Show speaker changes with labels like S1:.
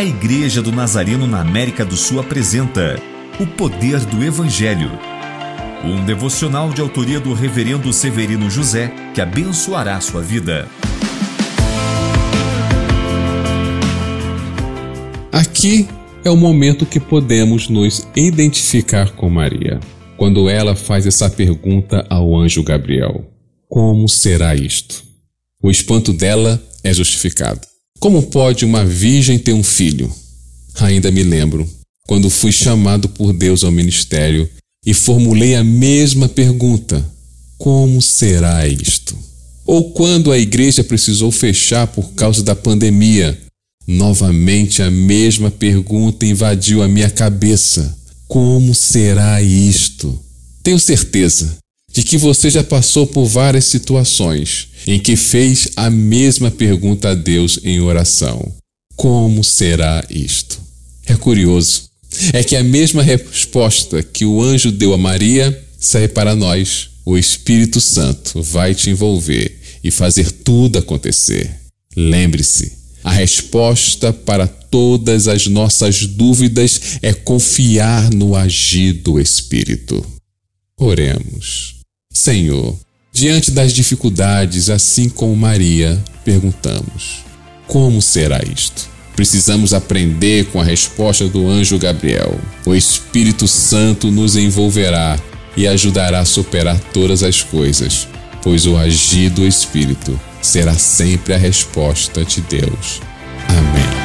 S1: A Igreja do Nazareno na América do Sul apresenta O Poder do Evangelho. Um devocional de autoria do Reverendo Severino José que abençoará sua vida.
S2: Aqui é o momento que podemos nos identificar com Maria, quando ela faz essa pergunta ao anjo Gabriel: Como será isto? O espanto dela é justificado. Como pode uma virgem ter um filho? Ainda me lembro quando fui chamado por Deus ao ministério e formulei a mesma pergunta: Como será isto? Ou quando a igreja precisou fechar por causa da pandemia, novamente a mesma pergunta invadiu a minha cabeça: Como será isto? Tenho certeza de que você já passou por várias situações em que fez a mesma pergunta a Deus em oração: Como será isto? É curioso, é que a mesma resposta que o anjo deu a Maria sai para nós. O Espírito Santo vai te envolver e fazer tudo acontecer. Lembre-se, a resposta para todas as nossas dúvidas é confiar no agir do Espírito. Oremos. Senhor, diante das dificuldades, assim como Maria, perguntamos: como será isto? Precisamos aprender com a resposta do anjo Gabriel. O Espírito Santo nos envolverá e ajudará a superar todas as coisas, pois o agir do Espírito será sempre a resposta de Deus. Amém.